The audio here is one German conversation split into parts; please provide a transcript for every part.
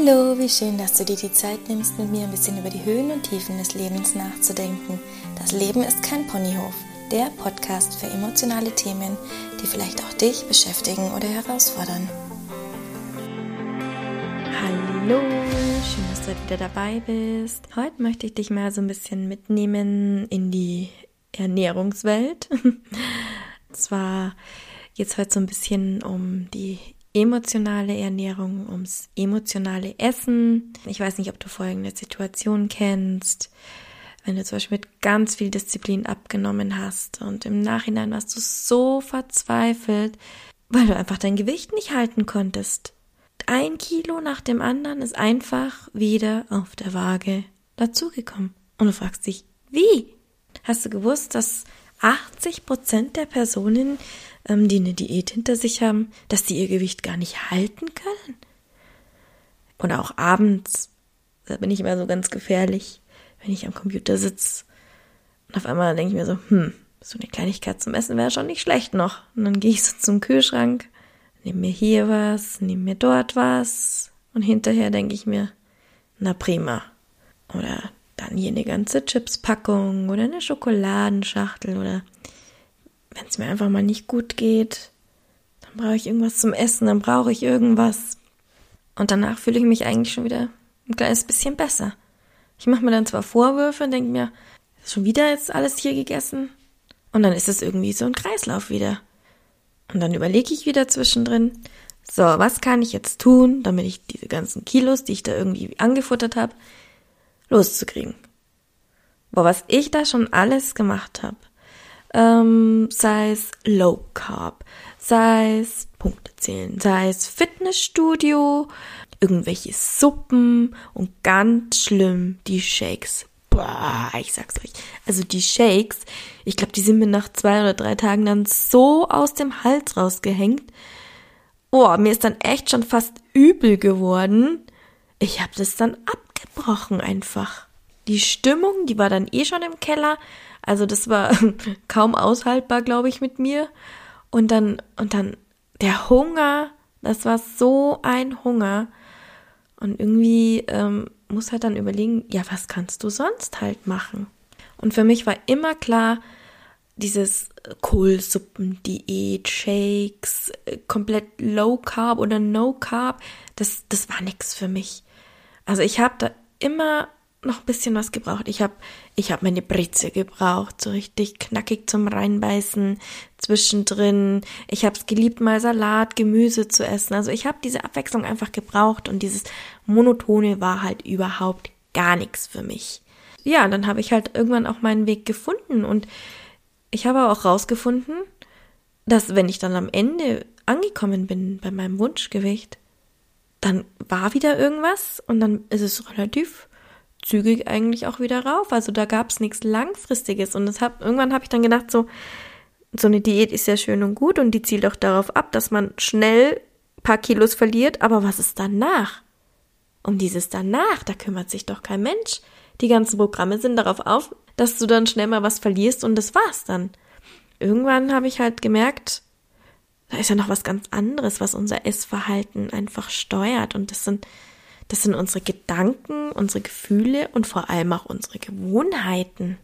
Hallo, wie schön, dass du dir die Zeit nimmst, mit mir ein bisschen über die Höhen und Tiefen des Lebens nachzudenken. Das Leben ist kein Ponyhof, der Podcast für emotionale Themen, die vielleicht auch dich beschäftigen oder herausfordern. Hallo, schön, dass du wieder dabei bist. Heute möchte ich dich mal so ein bisschen mitnehmen in die Ernährungswelt. Und zwar geht es heute so ein bisschen um die emotionale Ernährung, ums emotionale Essen. Ich weiß nicht, ob du folgende Situation kennst. Wenn du zum Beispiel mit ganz viel Disziplin abgenommen hast und im Nachhinein warst du so verzweifelt, weil du einfach dein Gewicht nicht halten konntest. Ein Kilo nach dem anderen ist einfach wieder auf der Waage dazugekommen. Und du fragst dich, wie? Hast du gewusst, dass 80 Prozent der Personen, ähm, die eine Diät hinter sich haben, dass die ihr Gewicht gar nicht halten können. Oder auch abends, da bin ich immer so ganz gefährlich, wenn ich am Computer sitze. Und auf einmal denke ich mir so, hm, so eine Kleinigkeit zum Essen wäre schon nicht schlecht noch. Und dann gehe ich so zum Kühlschrank, nehme mir hier was, nehme mir dort was. Und hinterher denke ich mir, na prima. Oder dann hier eine ganze Chipspackung oder eine Schokoladenschachtel oder wenn es mir einfach mal nicht gut geht, dann brauche ich irgendwas zum Essen, dann brauche ich irgendwas. Und danach fühle ich mich eigentlich schon wieder ein kleines bisschen besser. Ich mache mir dann zwar Vorwürfe und denke mir, ist schon wieder jetzt alles hier gegessen? Und dann ist es irgendwie so ein Kreislauf wieder. Und dann überlege ich wieder zwischendrin, so, was kann ich jetzt tun, damit ich diese ganzen Kilos, die ich da irgendwie angefuttert habe, loszukriegen. Boah, was ich da schon alles gemacht habe. Ähm, sei es Low Carb, sei es Punkte zählen, sei es Fitnessstudio, irgendwelche Suppen und ganz schlimm die Shakes. Boah, ich sag's euch. Also die Shakes, ich glaube, die sind mir nach zwei oder drei Tagen dann so aus dem Hals rausgehängt. Boah, mir ist dann echt schon fast übel geworden. Ich habe das dann ab abgebrochen einfach. Die Stimmung, die war dann eh schon im Keller. Also das war kaum aushaltbar, glaube ich, mit mir. Und dann, und dann der Hunger, das war so ein Hunger. Und irgendwie ähm, muss halt dann überlegen, ja, was kannst du sonst halt machen? Und für mich war immer klar, dieses Kohlsuppen-Diät, Shakes, äh, komplett Low Carb oder No Carb, das, das war nichts für mich. Also ich habe da immer noch ein bisschen was gebraucht. Ich habe ich hab meine Britze gebraucht, so richtig knackig zum Reinbeißen zwischendrin. Ich habe es geliebt, mal Salat, Gemüse zu essen. Also ich habe diese Abwechslung einfach gebraucht und dieses Monotone war halt überhaupt gar nichts für mich. Ja, dann habe ich halt irgendwann auch meinen Weg gefunden und ich habe auch rausgefunden, dass wenn ich dann am Ende angekommen bin bei meinem Wunschgewicht, dann war wieder irgendwas und dann ist es relativ zügig eigentlich auch wieder rauf. Also da gab es nichts Langfristiges. Und das hab, irgendwann habe ich dann gedacht, so, so eine Diät ist ja schön und gut und die zielt auch darauf ab, dass man schnell paar Kilos verliert, aber was ist danach? Um dieses danach, da kümmert sich doch kein Mensch. Die ganzen Programme sind darauf auf, dass du dann schnell mal was verlierst und das war's dann. Irgendwann habe ich halt gemerkt, da ist ja noch was ganz anderes, was unser Essverhalten einfach steuert. Und das sind, das sind unsere Gedanken, unsere Gefühle und vor allem auch unsere Gewohnheiten.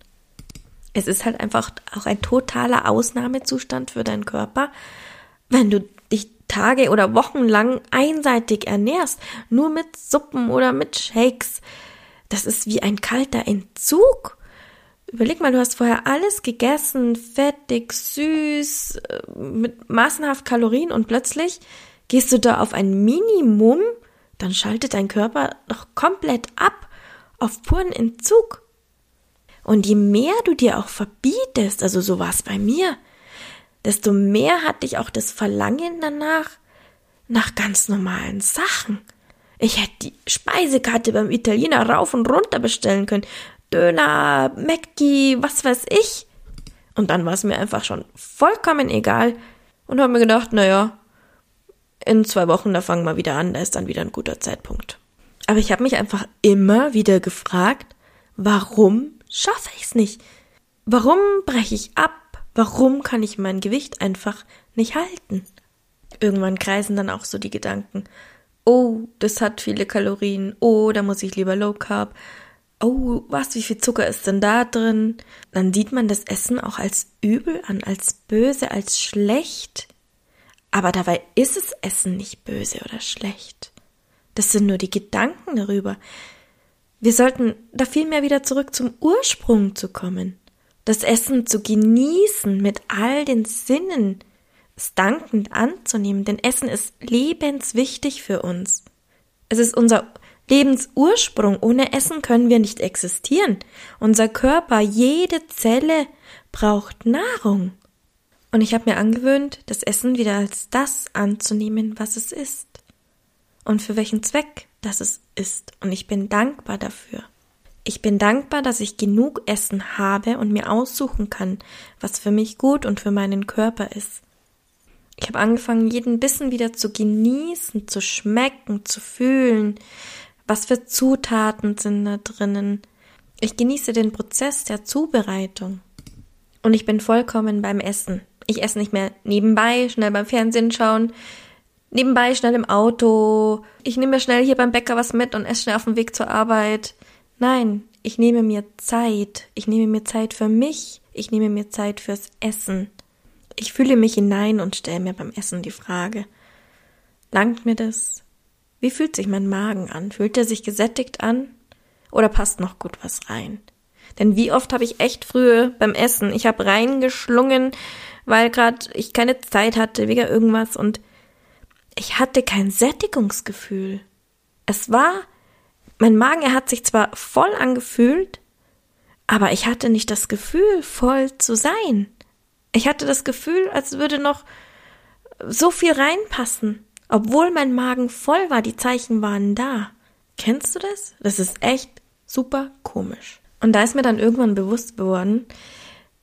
Es ist halt einfach auch ein totaler Ausnahmezustand für deinen Körper, wenn du dich Tage oder Wochen lang einseitig ernährst, nur mit Suppen oder mit Shakes. Das ist wie ein kalter Entzug. Überleg mal, du hast vorher alles gegessen, fettig, süß, äh, mit massenhaft Kalorien und plötzlich gehst du da auf ein Minimum, dann schaltet dein Körper doch komplett ab auf puren Entzug. Und je mehr du dir auch verbietest, also so war es bei mir, desto mehr hatte ich auch das Verlangen danach nach ganz normalen Sachen. Ich hätte die Speisekarte beim Italiener rauf und runter bestellen können. Döner, Mackie, was weiß ich. Und dann war es mir einfach schon vollkommen egal und habe mir gedacht, naja, in zwei Wochen, da fangen wir wieder an, da ist dann wieder ein guter Zeitpunkt. Aber ich habe mich einfach immer wieder gefragt, warum schaffe ich es nicht? Warum breche ich ab? Warum kann ich mein Gewicht einfach nicht halten? Irgendwann kreisen dann auch so die Gedanken, oh, das hat viele Kalorien, oh, da muss ich lieber Low Carb, oh, was, wie viel Zucker ist denn da drin? Dann sieht man das Essen auch als übel an, als böse, als schlecht. Aber dabei ist es Essen nicht böse oder schlecht. Das sind nur die Gedanken darüber. Wir sollten da viel mehr wieder zurück zum Ursprung zu kommen. Das Essen zu genießen mit all den Sinnen, es dankend anzunehmen, denn Essen ist lebenswichtig für uns. Es ist unser Lebensursprung. Ohne Essen können wir nicht existieren. Unser Körper, jede Zelle braucht Nahrung. Und ich habe mir angewöhnt, das Essen wieder als das anzunehmen, was es ist. Und für welchen Zweck das es ist. Und ich bin dankbar dafür. Ich bin dankbar, dass ich genug Essen habe und mir aussuchen kann, was für mich gut und für meinen Körper ist. Ich habe angefangen, jeden Bissen wieder zu genießen, zu schmecken, zu fühlen, was für Zutaten sind da drinnen. Ich genieße den Prozess der Zubereitung. Und ich bin vollkommen beim Essen. Ich esse nicht mehr nebenbei, schnell beim Fernsehen schauen, nebenbei schnell im Auto. Ich nehme mir schnell hier beim Bäcker was mit und esse schnell auf dem Weg zur Arbeit. Nein, ich nehme mir Zeit. Ich nehme mir Zeit für mich. Ich nehme mir Zeit fürs Essen. Ich fühle mich hinein und stelle mir beim Essen die Frage, langt mir das? Wie fühlt sich mein Magen an? Fühlt er sich gesättigt an? Oder passt noch gut was rein? Denn wie oft habe ich echt früher beim Essen, ich habe reingeschlungen, weil gerade ich keine Zeit hatte wegen irgendwas und ich hatte kein Sättigungsgefühl. Es war, mein Magen, er hat sich zwar voll angefühlt, aber ich hatte nicht das Gefühl, voll zu sein. Ich hatte das Gefühl, als würde noch so viel reinpassen, obwohl mein Magen voll war, die Zeichen waren da. Kennst du das? Das ist echt super komisch. Und da ist mir dann irgendwann bewusst geworden,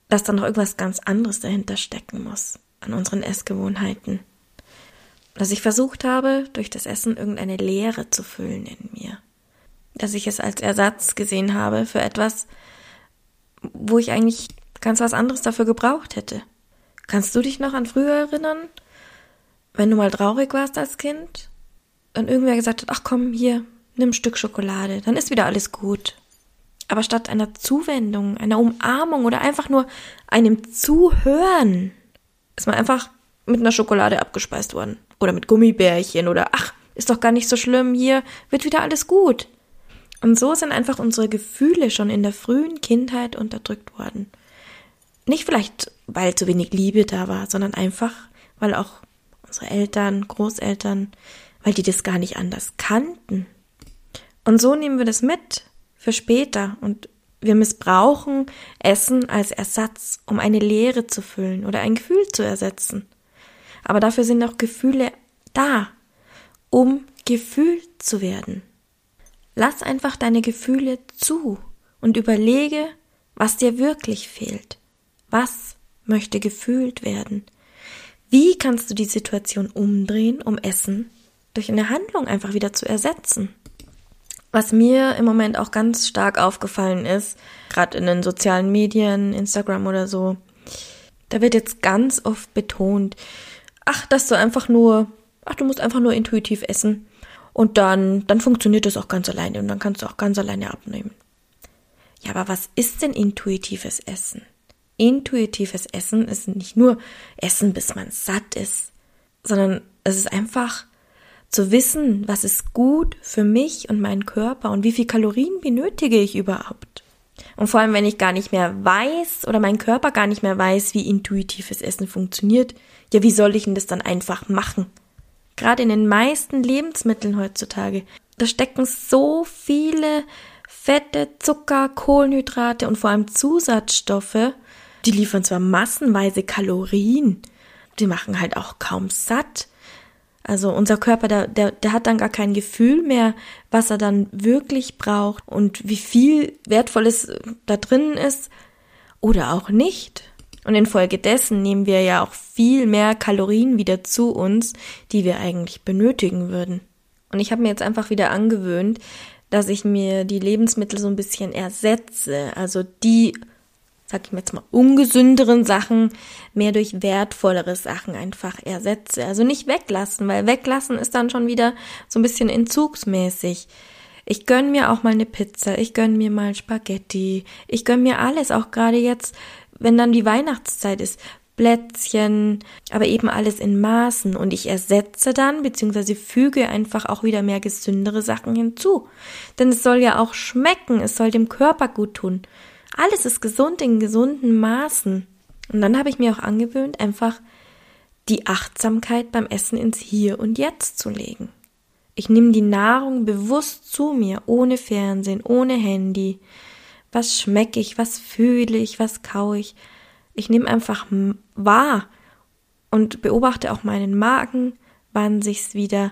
dass da noch irgendwas ganz anderes dahinter stecken muss an unseren Essgewohnheiten. Dass ich versucht habe, durch das Essen irgendeine Leere zu füllen in mir. Dass ich es als Ersatz gesehen habe für etwas, wo ich eigentlich ganz was anderes dafür gebraucht hätte. Kannst du dich noch an früher erinnern? Wenn du mal traurig warst als Kind und irgendwer gesagt hat, ach komm, hier, nimm ein Stück Schokolade, dann ist wieder alles gut. Aber statt einer Zuwendung, einer Umarmung oder einfach nur einem Zuhören, ist man einfach mit einer Schokolade abgespeist worden. Oder mit Gummibärchen oder ach, ist doch gar nicht so schlimm, hier wird wieder alles gut. Und so sind einfach unsere Gefühle schon in der frühen Kindheit unterdrückt worden. Nicht vielleicht, weil zu wenig Liebe da war, sondern einfach, weil auch unsere Eltern, Großeltern, weil die das gar nicht anders kannten. Und so nehmen wir das mit für später und wir missbrauchen Essen als Ersatz, um eine Leere zu füllen oder ein Gefühl zu ersetzen. Aber dafür sind auch Gefühle da, um gefühlt zu werden. Lass einfach deine Gefühle zu und überlege, was dir wirklich fehlt. Was möchte gefühlt werden? Wie kannst du die Situation umdrehen, um Essen durch eine Handlung einfach wieder zu ersetzen? Was mir im Moment auch ganz stark aufgefallen ist, gerade in den sozialen Medien, Instagram oder so, da wird jetzt ganz oft betont, ach, dass du einfach nur, ach, du musst einfach nur intuitiv essen und dann, dann funktioniert das auch ganz alleine und dann kannst du auch ganz alleine abnehmen. Ja, aber was ist denn intuitives Essen? Intuitives Essen ist nicht nur Essen, bis man satt ist, sondern es ist einfach zu wissen, was ist gut für mich und meinen Körper und wie viel Kalorien benötige ich überhaupt. Und vor allem, wenn ich gar nicht mehr weiß oder mein Körper gar nicht mehr weiß, wie intuitives Essen funktioniert, ja, wie soll ich denn das dann einfach machen? Gerade in den meisten Lebensmitteln heutzutage, da stecken so viele Fette, Zucker, Kohlenhydrate und vor allem Zusatzstoffe, die liefern zwar massenweise Kalorien, die machen halt auch kaum satt. Also unser Körper, der, der, der hat dann gar kein Gefühl mehr, was er dann wirklich braucht und wie viel Wertvolles da drin ist oder auch nicht. Und infolgedessen nehmen wir ja auch viel mehr Kalorien wieder zu uns, die wir eigentlich benötigen würden. Und ich habe mir jetzt einfach wieder angewöhnt, dass ich mir die Lebensmittel so ein bisschen ersetze, also die sag ich mir jetzt mal, ungesünderen Sachen mehr durch wertvollere Sachen einfach ersetze. Also nicht weglassen, weil weglassen ist dann schon wieder so ein bisschen entzugsmäßig. Ich gönn mir auch mal eine Pizza, ich gönn mir mal Spaghetti, ich gönn mir alles, auch gerade jetzt, wenn dann die Weihnachtszeit ist. Plätzchen, aber eben alles in Maßen und ich ersetze dann beziehungsweise füge einfach auch wieder mehr gesündere Sachen hinzu. Denn es soll ja auch schmecken, es soll dem Körper gut tun. Alles ist gesund in gesunden Maßen. Und dann habe ich mir auch angewöhnt, einfach die Achtsamkeit beim Essen ins Hier und Jetzt zu legen. Ich nehme die Nahrung bewusst zu mir, ohne Fernsehen, ohne Handy. Was schmecke ich, was fühle ich, was kaue ich. Ich nehme einfach wahr und beobachte auch meinen Magen, wann sich's wieder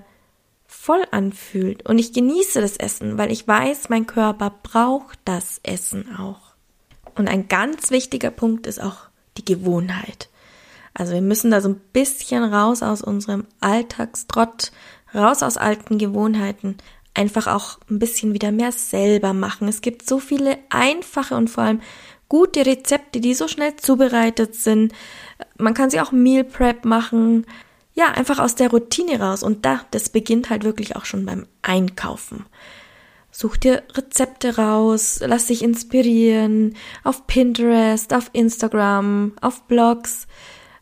voll anfühlt. Und ich genieße das Essen, weil ich weiß, mein Körper braucht das Essen auch. Und ein ganz wichtiger Punkt ist auch die Gewohnheit. Also wir müssen da so ein bisschen raus aus unserem Alltagstrott, raus aus alten Gewohnheiten, einfach auch ein bisschen wieder mehr selber machen. Es gibt so viele einfache und vor allem gute Rezepte, die so schnell zubereitet sind. Man kann sie auch Meal Prep machen. Ja, einfach aus der Routine raus. Und da, das beginnt halt wirklich auch schon beim Einkaufen. Such dir Rezepte raus, lass dich inspirieren auf Pinterest, auf Instagram, auf Blogs,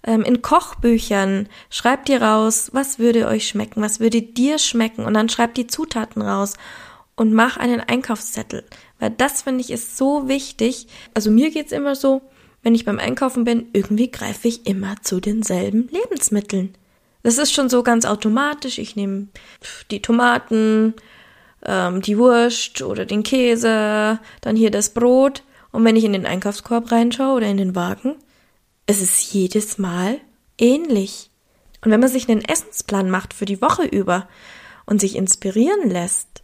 ähm, in Kochbüchern. Schreib dir raus, was würde euch schmecken, was würde dir schmecken und dann schreib die Zutaten raus und mach einen Einkaufszettel. Weil das finde ich ist so wichtig. Also mir geht's immer so, wenn ich beim Einkaufen bin, irgendwie greife ich immer zu denselben Lebensmitteln. Das ist schon so ganz automatisch. Ich nehme die Tomaten, ähm, die Wurst oder den Käse, dann hier das Brot. Und wenn ich in den Einkaufskorb reinschaue oder in den Wagen, es ist jedes Mal ähnlich. Und wenn man sich einen Essensplan macht für die Woche über und sich inspirieren lässt,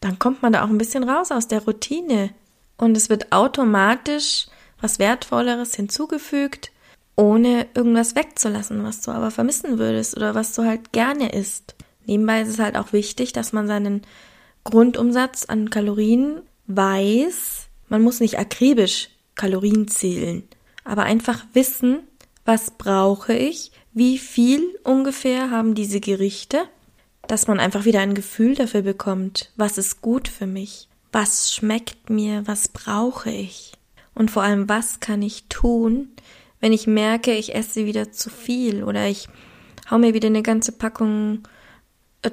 dann kommt man da auch ein bisschen raus aus der Routine. Und es wird automatisch was Wertvolleres hinzugefügt, ohne irgendwas wegzulassen, was du aber vermissen würdest oder was du halt gerne isst. Nebenbei ist es halt auch wichtig, dass man seinen Grundumsatz an Kalorien weiß. Man muss nicht akribisch Kalorien zählen, aber einfach wissen, was brauche ich, wie viel ungefähr haben diese Gerichte, dass man einfach wieder ein Gefühl dafür bekommt, was ist gut für mich, was schmeckt mir, was brauche ich? Und vor allem, was kann ich tun, wenn ich merke, ich esse wieder zu viel oder ich hau mir wieder eine ganze Packung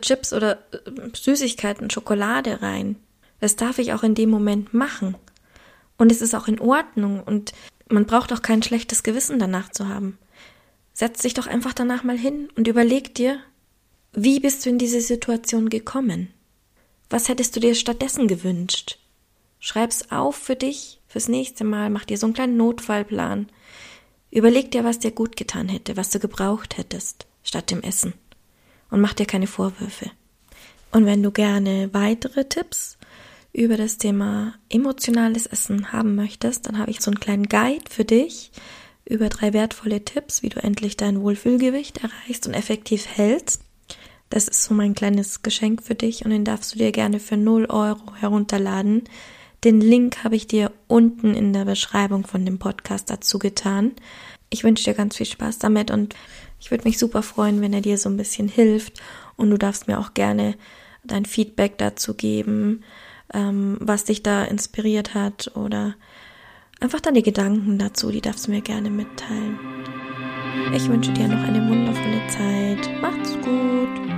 Chips oder äh, Süßigkeiten, Schokolade rein. Das darf ich auch in dem Moment machen. Und es ist auch in Ordnung und man braucht auch kein schlechtes Gewissen danach zu haben. Setz dich doch einfach danach mal hin und überleg dir, wie bist du in diese Situation gekommen? Was hättest du dir stattdessen gewünscht? Schreib's auf für dich, fürs nächste Mal, mach dir so einen kleinen Notfallplan. Überleg dir, was dir gut getan hätte, was du gebraucht hättest, statt dem Essen und mach dir keine Vorwürfe. Und wenn du gerne weitere Tipps über das Thema emotionales Essen haben möchtest, dann habe ich so einen kleinen Guide für dich über drei wertvolle Tipps, wie du endlich dein Wohlfühlgewicht erreichst und effektiv hältst. Das ist so mein kleines Geschenk für dich und den darfst du dir gerne für 0 Euro herunterladen. Den Link habe ich dir unten in der Beschreibung von dem Podcast dazu getan. Ich wünsche dir ganz viel Spaß damit und ich würde mich super freuen, wenn er dir so ein bisschen hilft und du darfst mir auch gerne dein Feedback dazu geben, ähm, was dich da inspiriert hat oder einfach deine Gedanken dazu, die darfst du mir gerne mitteilen. Ich wünsche dir noch eine wundervolle Zeit. Macht's gut.